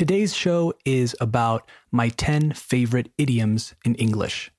Today's show is about my 10 favorite idioms in English.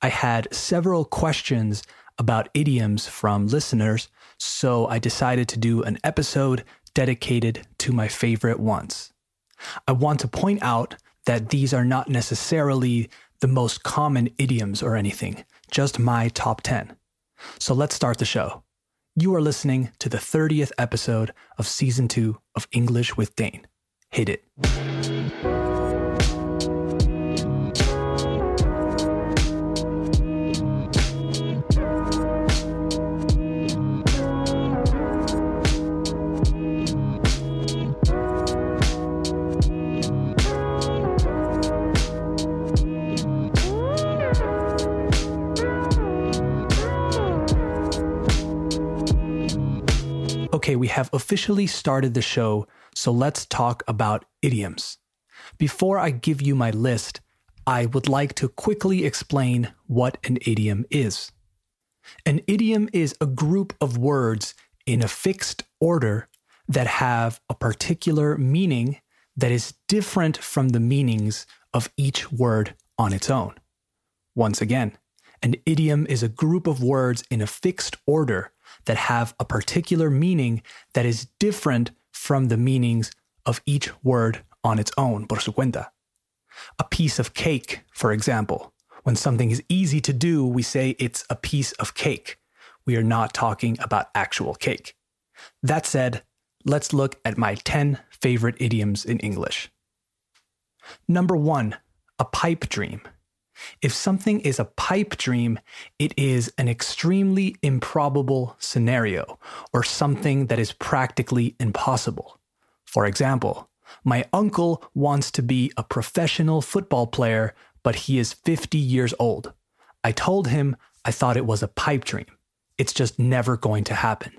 I had several questions about idioms from listeners, so I decided to do an episode dedicated to my favorite ones. I want to point out that these are not necessarily the most common idioms or anything, just my top 10. So let's start the show. You are listening to the 30th episode of season 2 of English with Dane. Hit it. Okay, we have officially started the show, so let's talk about idioms. Before I give you my list, I would like to quickly explain what an idiom is. An idiom is a group of words in a fixed order that have a particular meaning that is different from the meanings of each word on its own. Once again, an idiom is a group of words in a fixed order that have a particular meaning that is different from the meanings of each word on its own, por su cuenta. A piece of cake, for example. When something is easy to do, we say it's a piece of cake. We are not talking about actual cake. That said, let's look at my 10 favorite idioms in English. Number one, a pipe dream. If something is a pipe dream, it is an extremely improbable scenario or something that is practically impossible. For example, my uncle wants to be a professional football player, but he is 50 years old. I told him I thought it was a pipe dream. It's just never going to happen.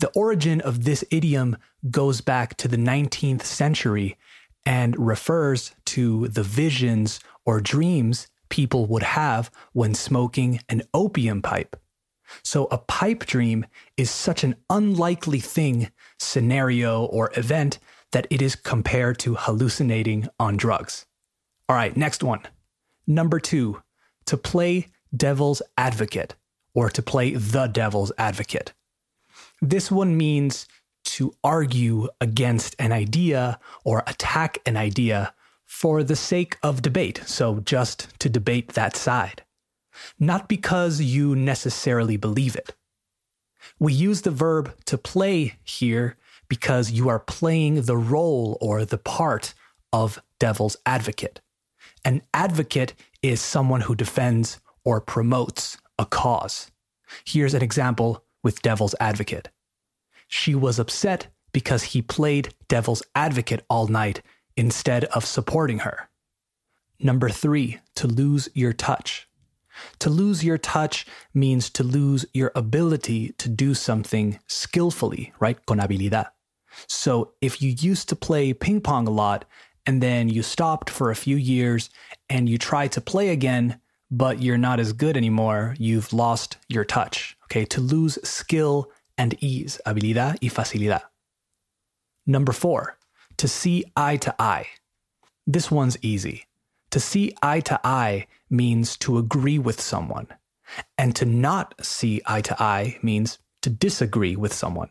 The origin of this idiom goes back to the 19th century and refers to the visions or dreams people would have when smoking an opium pipe. So, a pipe dream is such an unlikely thing, scenario, or event that it is compared to hallucinating on drugs. All right, next one. Number two, to play devil's advocate or to play the devil's advocate. This one means to argue against an idea or attack an idea for the sake of debate, so just to debate that side, not because you necessarily believe it. We use the verb to play here because you are playing the role or the part of devil's advocate. An advocate is someone who defends or promotes a cause. Here's an example with devil's advocate. She was upset because he played devil's advocate all night instead of supporting her. Number three, to lose your touch. To lose your touch means to lose your ability to do something skillfully, right? Con habilidad. So if you used to play ping pong a lot and then you stopped for a few years and you try to play again, but you're not as good anymore, you've lost your touch. Okay, to lose skill and ease, habilidad y facilidad. Number four, to see eye to eye. This one's easy. To see eye to eye means to agree with someone, and to not see eye to eye means to disagree with someone.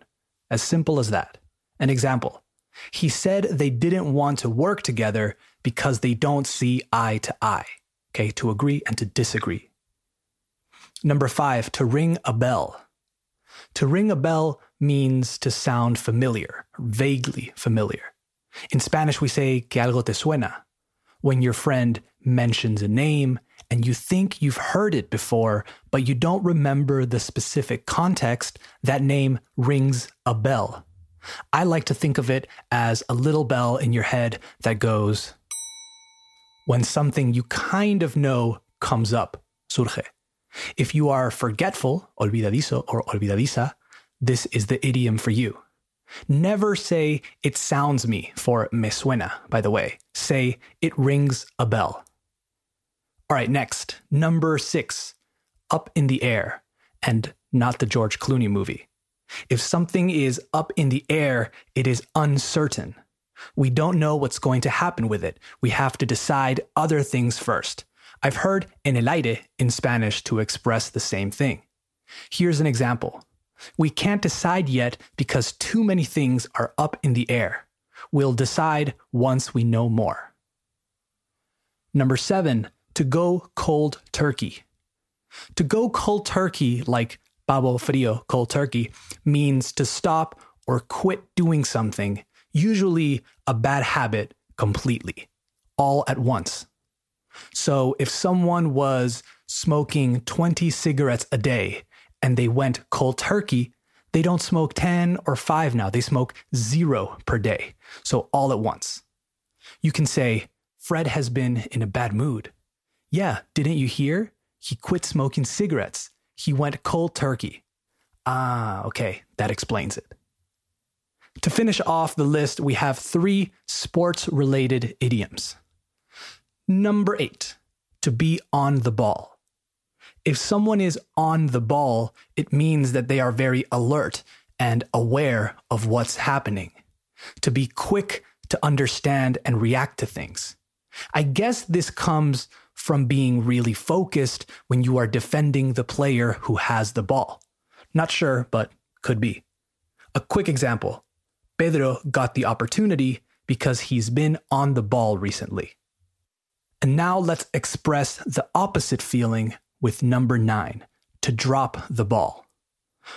As simple as that. An example he said they didn't want to work together because they don't see eye to eye. Okay, to agree and to disagree. Number five, to ring a bell. To ring a bell means to sound familiar, vaguely familiar. In Spanish, we say que algo te suena when your friend mentions a name and you think you've heard it before, but you don't remember the specific context, that name rings a bell. I like to think of it as a little bell in your head that goes when something you kind of know comes up, surge. If you are forgetful, olvidadizo or olvidadiza, this is the idiom for you. Never say it sounds me for me suena, by the way. Say it rings a bell. All right, next, number six, up in the air, and not the George Clooney movie. If something is up in the air, it is uncertain. We don't know what's going to happen with it. We have to decide other things first. I've heard en el aire in Spanish to express the same thing. Here's an example. We can't decide yet because too many things are up in the air. We'll decide once we know more. Number seven, to go cold turkey. To go cold turkey, like pavo frio, cold turkey, means to stop or quit doing something, usually a bad habit, completely, all at once. So if someone was smoking 20 cigarettes a day and they went cold turkey, they don't smoke 10 or 5 now. They smoke zero per day. So all at once. You can say, Fred has been in a bad mood. Yeah, didn't you hear? He quit smoking cigarettes. He went cold turkey. Ah, okay, that explains it. To finish off the list, we have three sports related idioms. Number eight, to be on the ball. If someone is on the ball, it means that they are very alert and aware of what's happening. To be quick to understand and react to things. I guess this comes from being really focused when you are defending the player who has the ball. Not sure, but could be. A quick example Pedro got the opportunity because he's been on the ball recently. And now let's express the opposite feeling with number nine to drop the ball.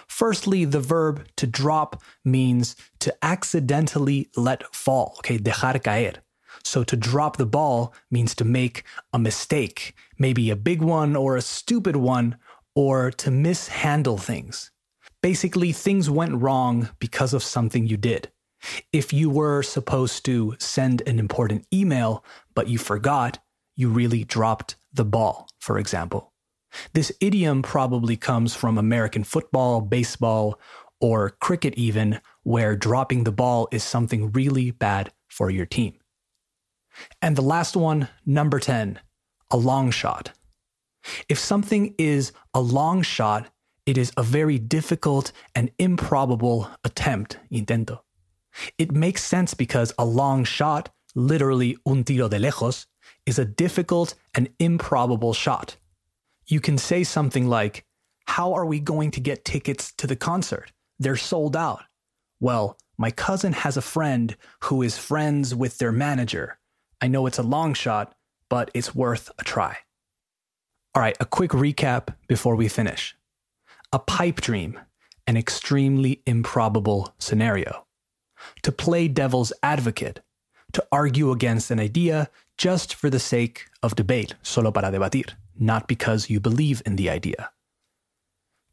Firstly, the verb to drop means to accidentally let fall, okay, dejar caer. So to drop the ball means to make a mistake, maybe a big one or a stupid one, or to mishandle things. Basically, things went wrong because of something you did. If you were supposed to send an important email, but you forgot, you really dropped the ball, for example. This idiom probably comes from American football, baseball, or cricket, even, where dropping the ball is something really bad for your team. And the last one, number 10, a long shot. If something is a long shot, it is a very difficult and improbable attempt, intento. It makes sense because a long shot, literally un tiro de lejos, is a difficult and improbable shot. You can say something like, How are we going to get tickets to the concert? They're sold out. Well, my cousin has a friend who is friends with their manager. I know it's a long shot, but it's worth a try. All right, a quick recap before we finish. A pipe dream, an extremely improbable scenario. To play devil's advocate, to argue against an idea just for the sake of debate, solo para debatir, not because you believe in the idea.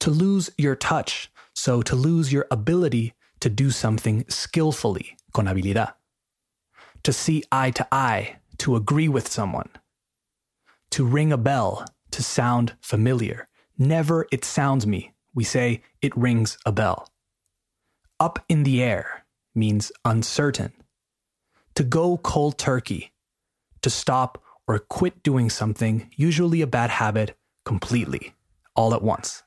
To lose your touch, so to lose your ability to do something skillfully, con habilidad. To see eye to eye, to agree with someone. To ring a bell, to sound familiar. Never it sounds me. We say it rings a bell. Up in the air means uncertain. To go cold turkey, to stop or quit doing something, usually a bad habit, completely, all at once.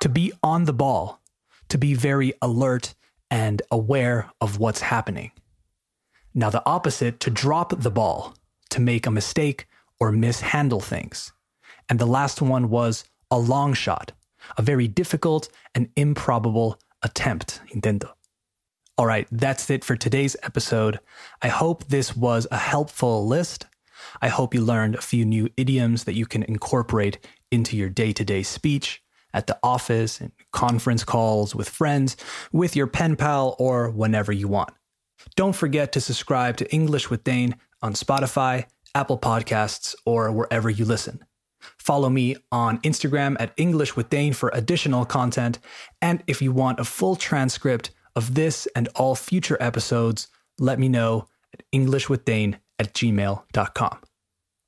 To be on the ball, to be very alert and aware of what's happening. Now, the opposite, to drop the ball, to make a mistake or mishandle things. And the last one was a long shot, a very difficult and improbable attempt, intento. All right, that's it for today's episode. I hope this was a helpful list. I hope you learned a few new idioms that you can incorporate into your day to day speech at the office and conference calls with friends, with your pen pal, or whenever you want. Don't forget to subscribe to English with Dane on Spotify, Apple Podcasts, or wherever you listen. Follow me on Instagram at English with Dane for additional content. And if you want a full transcript of this and all future episodes, let me know at englishwithdane at gmail.com.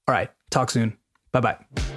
All right, talk soon. Bye bye.